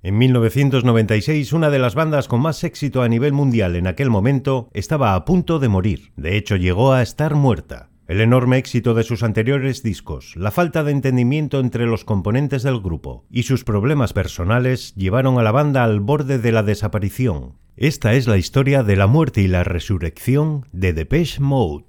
En 1996, una de las bandas con más éxito a nivel mundial en aquel momento estaba a punto de morir. De hecho, llegó a estar muerta. El enorme éxito de sus anteriores discos, la falta de entendimiento entre los componentes del grupo y sus problemas personales llevaron a la banda al borde de la desaparición. Esta es la historia de la muerte y la resurrección de Depeche Mode.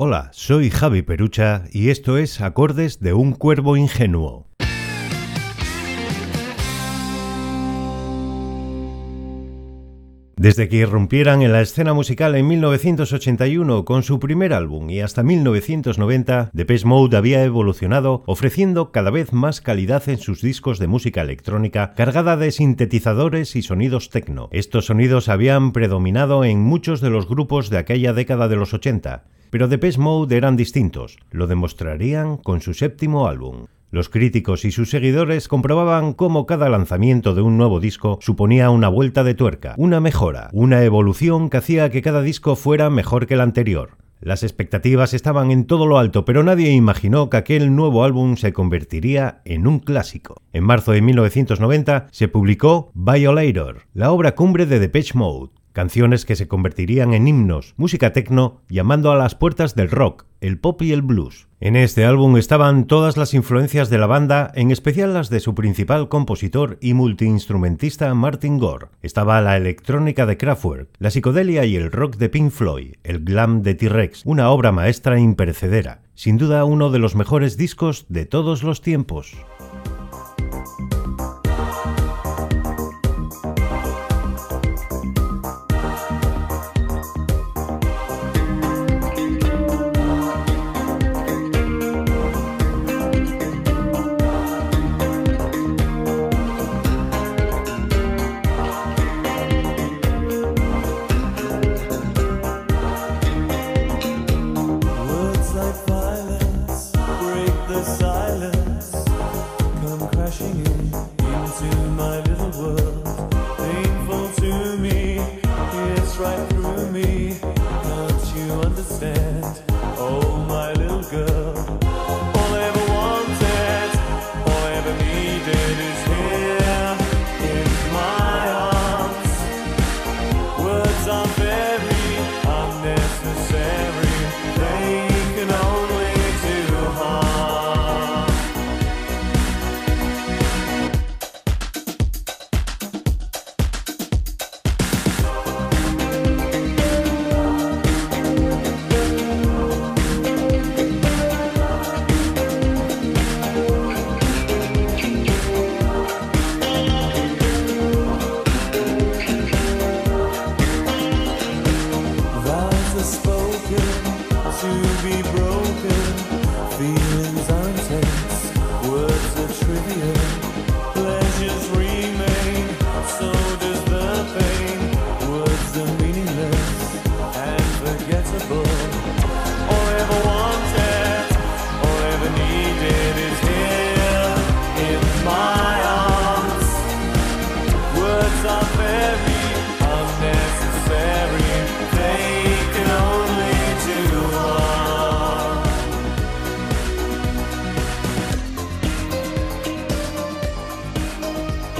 Hola, soy Javi Perucha y esto es Acordes de un Cuervo Ingenuo. Desde que irrumpieran en la escena musical en 1981 con su primer álbum y hasta 1990, Depeche Mode había evolucionado ofreciendo cada vez más calidad en sus discos de música electrónica cargada de sintetizadores y sonidos techno. Estos sonidos habían predominado en muchos de los grupos de aquella década de los 80, pero Depeche Mode eran distintos, lo demostrarían con su séptimo álbum. Los críticos y sus seguidores comprobaban cómo cada lanzamiento de un nuevo disco suponía una vuelta de tuerca, una mejora, una evolución que hacía que cada disco fuera mejor que el anterior. Las expectativas estaban en todo lo alto, pero nadie imaginó que aquel nuevo álbum se convertiría en un clásico. En marzo de 1990 se publicó Violator, la obra cumbre de Depeche Mode, canciones que se convertirían en himnos, música techno, llamando a las puertas del rock, el pop y el blues. En este álbum estaban todas las influencias de la banda, en especial las de su principal compositor y multiinstrumentista Martin Gore. Estaba la electrónica de Kraftwerk, la psicodelia y el rock de Pink Floyd, el glam de T-Rex, una obra maestra imperecedera, sin duda uno de los mejores discos de todos los tiempos.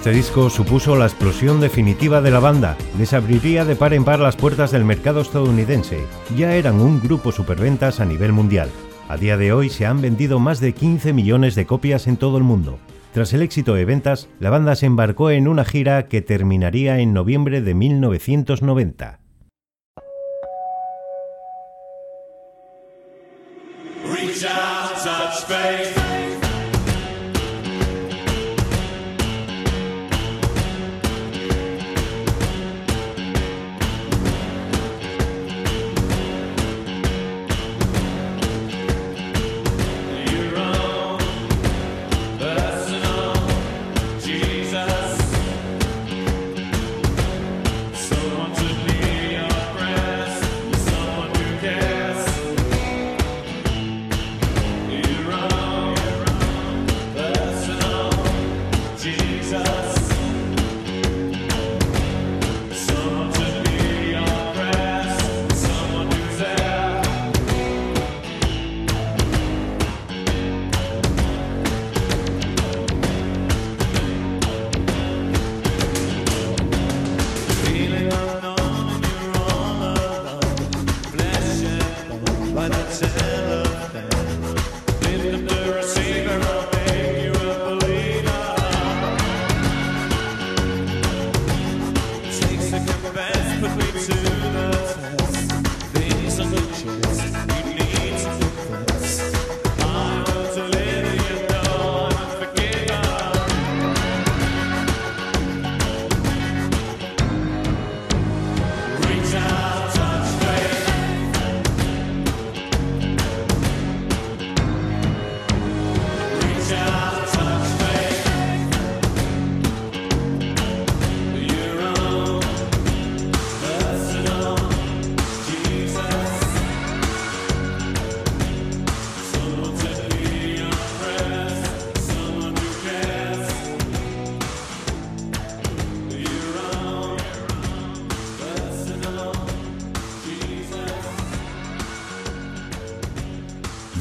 Este disco supuso la explosión definitiva de la banda, les abriría de par en par las puertas del mercado estadounidense, ya eran un grupo superventas a nivel mundial. A día de hoy se han vendido más de 15 millones de copias en todo el mundo. Tras el éxito de ventas, la banda se embarcó en una gira que terminaría en noviembre de 1990. Reach out, touch.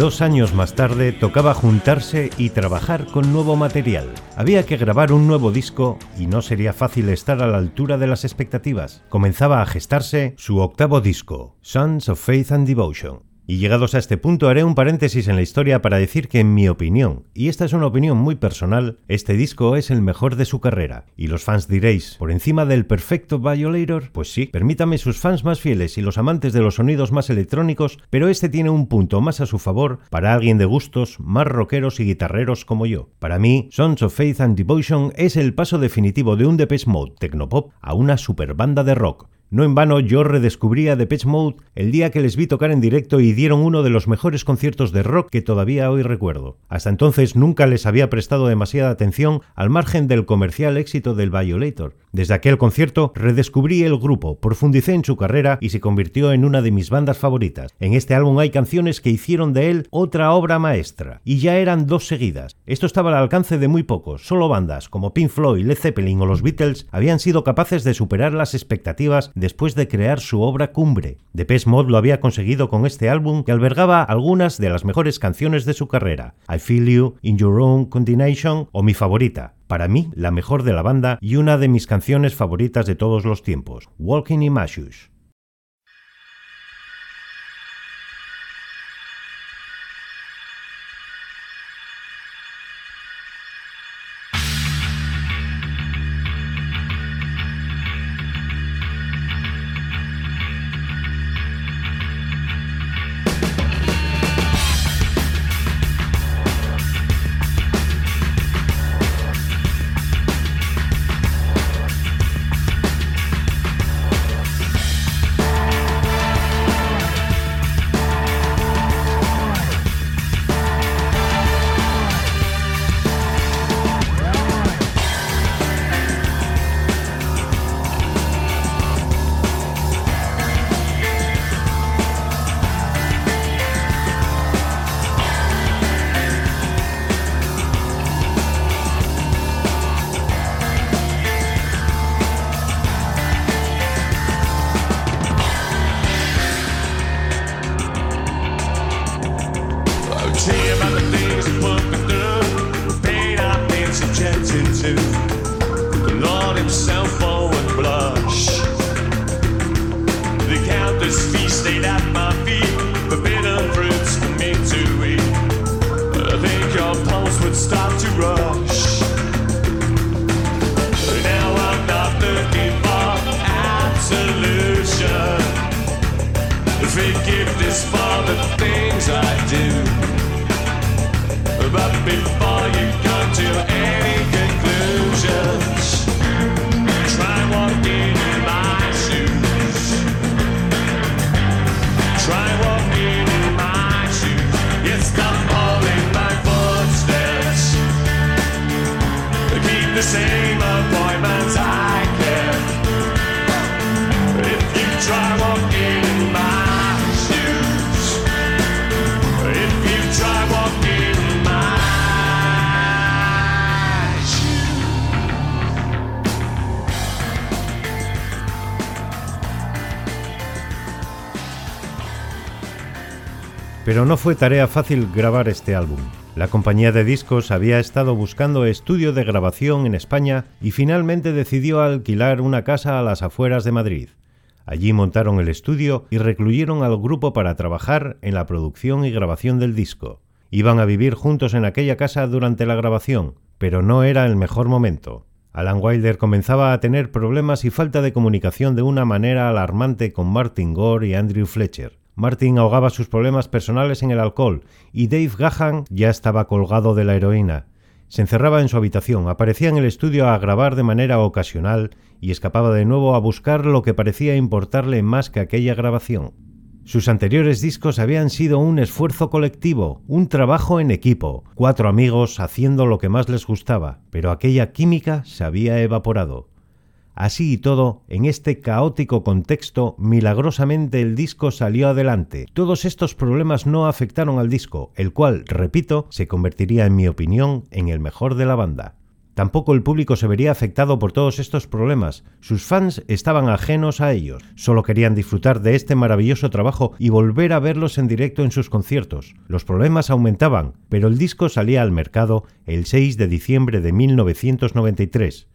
Dos años más tarde tocaba juntarse y trabajar con nuevo material. Había que grabar un nuevo disco y no sería fácil estar a la altura de las expectativas. Comenzaba a gestarse su octavo disco, Sons of Faith and Devotion. Y llegados a este punto haré un paréntesis en la historia para decir que en mi opinión, y esta es una opinión muy personal, este disco es el mejor de su carrera. Y los fans diréis, ¿por encima del perfecto Violator? Pues sí, permítame sus fans más fieles y los amantes de los sonidos más electrónicos, pero este tiene un punto más a su favor para alguien de gustos más rockeros y guitarreros como yo. Para mí, Sons of Faith and Devotion es el paso definitivo de un Depeche Mode tecnopop a una super banda de rock. No en vano yo redescubrí a Depeche Mode el día que les vi tocar en directo y dieron uno de los mejores conciertos de rock que todavía hoy recuerdo. Hasta entonces nunca les había prestado demasiada atención al margen del comercial éxito del Violator. Desde aquel concierto redescubrí el grupo, profundicé en su carrera y se convirtió en una de mis bandas favoritas. En este álbum hay canciones que hicieron de él otra obra maestra, y ya eran dos seguidas. Esto estaba al alcance de muy pocos, solo bandas como Pink Floyd, Led Zeppelin o los Beatles habían sido capaces de superar las expectativas después de crear su obra cumbre. Depeche Mode lo había conseguido con este álbum que albergaba algunas de las mejores canciones de su carrera, I Feel You, In Your Own Continuation o mi favorita, para mí la mejor de la banda y una de mis canciones favoritas de todos los tiempos, Walking in My Pero no fue tarea fácil grabar este álbum. La compañía de discos había estado buscando estudio de grabación en España y finalmente decidió alquilar una casa a las afueras de Madrid. Allí montaron el estudio y recluyeron al grupo para trabajar en la producción y grabación del disco. Iban a vivir juntos en aquella casa durante la grabación, pero no era el mejor momento. Alan Wilder comenzaba a tener problemas y falta de comunicación de una manera alarmante con Martin Gore y Andrew Fletcher. Martin ahogaba sus problemas personales en el alcohol y Dave Gahan ya estaba colgado de la heroína. Se encerraba en su habitación, aparecía en el estudio a grabar de manera ocasional y escapaba de nuevo a buscar lo que parecía importarle más que aquella grabación. Sus anteriores discos habían sido un esfuerzo colectivo, un trabajo en equipo, cuatro amigos haciendo lo que más les gustaba, pero aquella química se había evaporado. Así y todo, en este caótico contexto, milagrosamente el disco salió adelante. Todos estos problemas no afectaron al disco, el cual, repito, se convertiría en mi opinión en el mejor de la banda. Tampoco el público se vería afectado por todos estos problemas. Sus fans estaban ajenos a ellos. Solo querían disfrutar de este maravilloso trabajo y volver a verlos en directo en sus conciertos. Los problemas aumentaban, pero el disco salía al mercado el 6 de diciembre de 1993.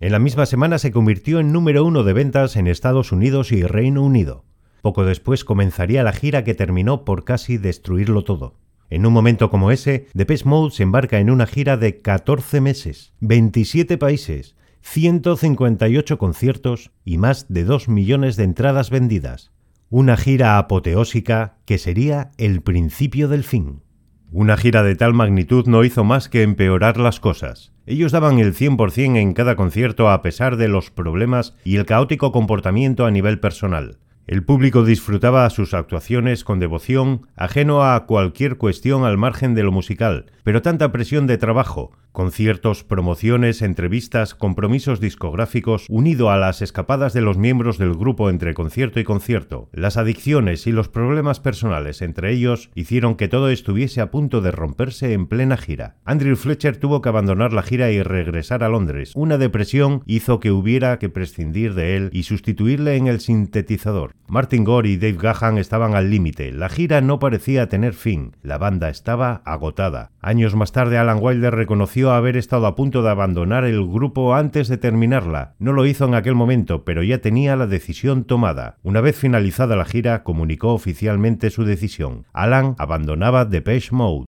En la misma semana se convirtió en número uno de ventas en Estados Unidos y Reino Unido. Poco después comenzaría la gira que terminó por casi destruirlo todo. En un momento como ese, Depeche Mode se embarca en una gira de 14 meses, 27 países, 158 conciertos y más de 2 millones de entradas vendidas. Una gira apoteósica que sería el principio del fin. Una gira de tal magnitud no hizo más que empeorar las cosas. Ellos daban el 100% en cada concierto a pesar de los problemas y el caótico comportamiento a nivel personal. El público disfrutaba sus actuaciones con devoción, ajeno a cualquier cuestión al margen de lo musical, pero tanta presión de trabajo, conciertos, promociones, entrevistas, compromisos discográficos, unido a las escapadas de los miembros del grupo entre concierto y concierto, las adicciones y los problemas personales entre ellos hicieron que todo estuviese a punto de romperse en plena gira. Andrew Fletcher tuvo que abandonar la gira y regresar a Londres. Una depresión hizo que hubiera que prescindir de él y sustituirle en el sintetizador. Martin Gore y Dave Gahan estaban al límite. La gira no parecía tener fin. La banda estaba agotada. Años más tarde Alan Wilder reconoció haber estado a punto de abandonar el grupo antes de terminarla. No lo hizo en aquel momento, pero ya tenía la decisión tomada. Una vez finalizada la gira, comunicó oficialmente su decisión. Alan abandonaba Depeche Mode.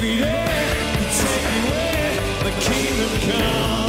take me there, take me where the kingdom comes.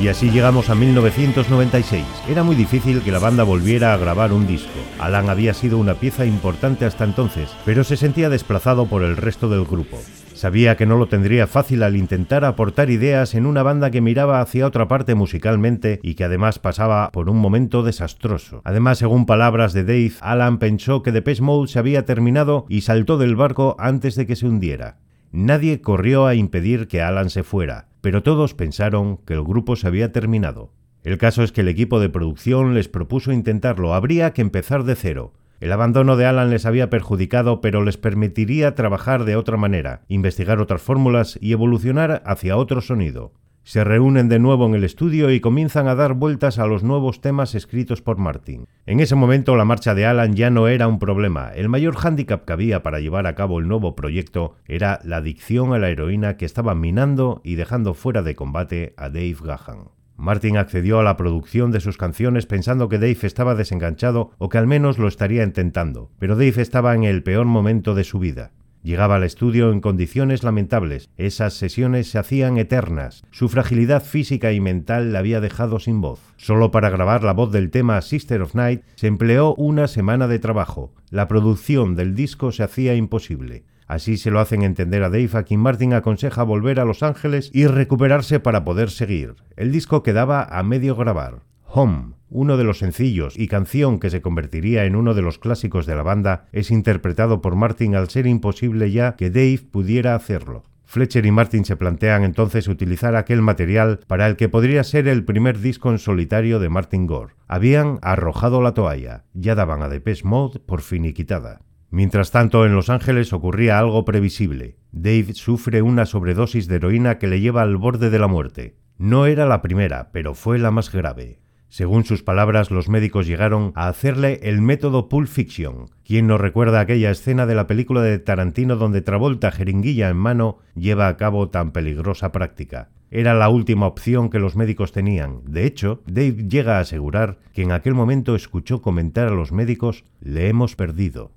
Y así llegamos a 1996. Era muy difícil que la banda volviera a grabar un disco. Alan había sido una pieza importante hasta entonces, pero se sentía desplazado por el resto del grupo. Sabía que no lo tendría fácil al intentar aportar ideas en una banda que miraba hacia otra parte musicalmente y que además pasaba por un momento desastroso. Además, según palabras de Dave, Alan pensó que Depeche Mode se había terminado y saltó del barco antes de que se hundiera. Nadie corrió a impedir que Alan se fuera pero todos pensaron que el grupo se había terminado. El caso es que el equipo de producción les propuso intentarlo, habría que empezar de cero. El abandono de Alan les había perjudicado, pero les permitiría trabajar de otra manera, investigar otras fórmulas y evolucionar hacia otro sonido. Se reúnen de nuevo en el estudio y comienzan a dar vueltas a los nuevos temas escritos por Martin. En ese momento la marcha de Alan ya no era un problema. El mayor hándicap que había para llevar a cabo el nuevo proyecto era la adicción a la heroína que estaba minando y dejando fuera de combate a Dave Gahan. Martin accedió a la producción de sus canciones pensando que Dave estaba desenganchado o que al menos lo estaría intentando, pero Dave estaba en el peor momento de su vida. Llegaba al estudio en condiciones lamentables. Esas sesiones se hacían eternas. Su fragilidad física y mental la había dejado sin voz. Solo para grabar la voz del tema Sister of Night se empleó una semana de trabajo. La producción del disco se hacía imposible. Así se lo hacen entender a Dave, a quien Martin aconseja volver a Los Ángeles y recuperarse para poder seguir. El disco quedaba a medio grabar. Home, uno de los sencillos y canción que se convertiría en uno de los clásicos de la banda, es interpretado por Martin al ser imposible ya que Dave pudiera hacerlo. Fletcher y Martin se plantean entonces utilizar aquel material para el que podría ser el primer disco en solitario de Martin Gore. Habían arrojado la toalla, ya daban a Depeche Mode por finiquitada. Mientras tanto, en Los Ángeles ocurría algo previsible. Dave sufre una sobredosis de heroína que le lleva al borde de la muerte. No era la primera, pero fue la más grave. Según sus palabras, los médicos llegaron a hacerle el método Pulp Fiction. ¿Quién no recuerda aquella escena de la película de Tarantino donde Travolta, jeringuilla en mano, lleva a cabo tan peligrosa práctica? Era la última opción que los médicos tenían. De hecho, Dave llega a asegurar que en aquel momento escuchó comentar a los médicos, le hemos perdido.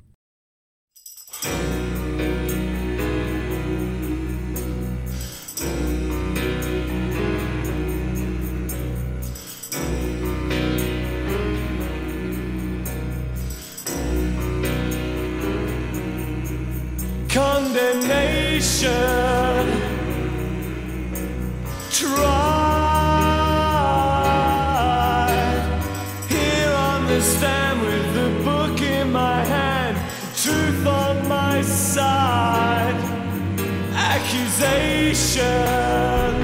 Stand with the book in my hand, truth on my side, accusations.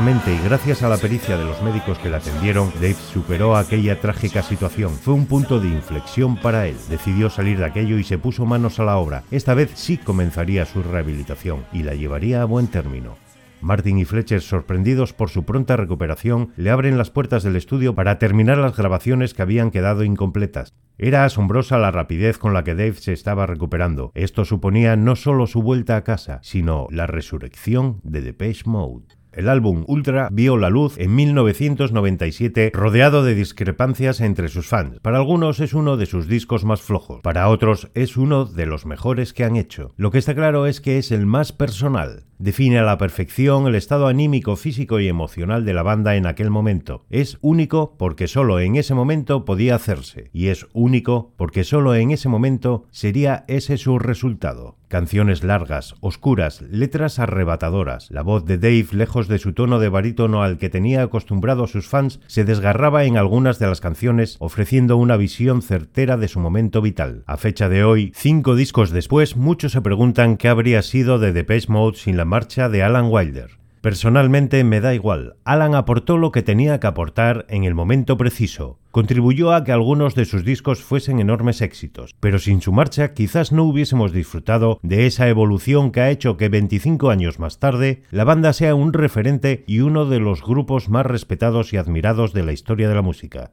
Y gracias a la pericia de los médicos que la atendieron, Dave superó aquella trágica situación. Fue un punto de inflexión para él. Decidió salir de aquello y se puso manos a la obra. Esta vez sí comenzaría su rehabilitación y la llevaría a buen término. Martin y Fletcher, sorprendidos por su pronta recuperación, le abren las puertas del estudio para terminar las grabaciones que habían quedado incompletas. Era asombrosa la rapidez con la que Dave se estaba recuperando. Esto suponía no solo su vuelta a casa, sino la resurrección de Depeche Mode. El álbum Ultra vio la luz en 1997 rodeado de discrepancias entre sus fans. Para algunos es uno de sus discos más flojos, para otros es uno de los mejores que han hecho. Lo que está claro es que es el más personal. Define a la perfección el estado anímico, físico y emocional de la banda en aquel momento. Es único porque solo en ese momento podía hacerse. Y es único porque solo en ese momento sería ese su resultado. Canciones largas, oscuras, letras arrebatadoras. La voz de Dave, lejos de su tono de barítono al que tenía acostumbrado sus fans, se desgarraba en algunas de las canciones, ofreciendo una visión certera de su momento vital. A fecha de hoy, cinco discos después, muchos se preguntan qué habría sido de Depeche Mode sin la marcha de Alan Wilder. Personalmente me da igual. Alan aportó lo que tenía que aportar en el momento preciso. Contribuyó a que algunos de sus discos fuesen enormes éxitos, pero sin su marcha quizás no hubiésemos disfrutado de esa evolución que ha hecho que 25 años más tarde la banda sea un referente y uno de los grupos más respetados y admirados de la historia de la música.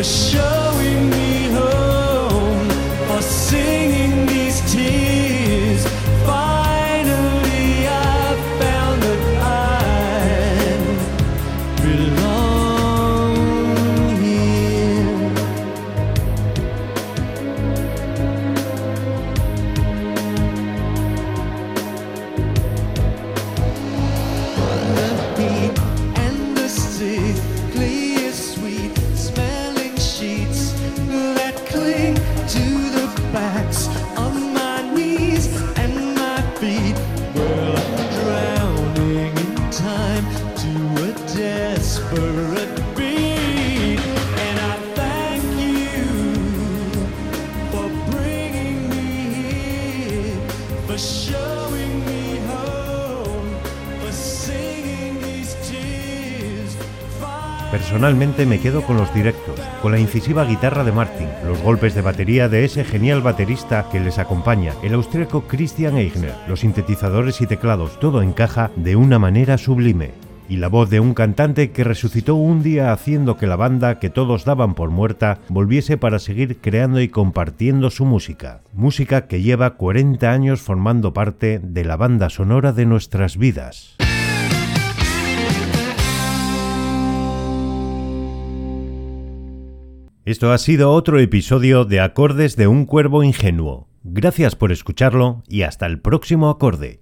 for sure. Personalmente me quedo con los directos, con la incisiva guitarra de Martin, los golpes de batería de ese genial baterista que les acompaña, el austríaco Christian Eigner, los sintetizadores y teclados, todo encaja de una manera sublime. Y la voz de un cantante que resucitó un día haciendo que la banda que todos daban por muerta volviese para seguir creando y compartiendo su música. Música que lleva 40 años formando parte de la banda sonora de nuestras vidas. Esto ha sido otro episodio de Acordes de un Cuervo Ingenuo. Gracias por escucharlo y hasta el próximo acorde.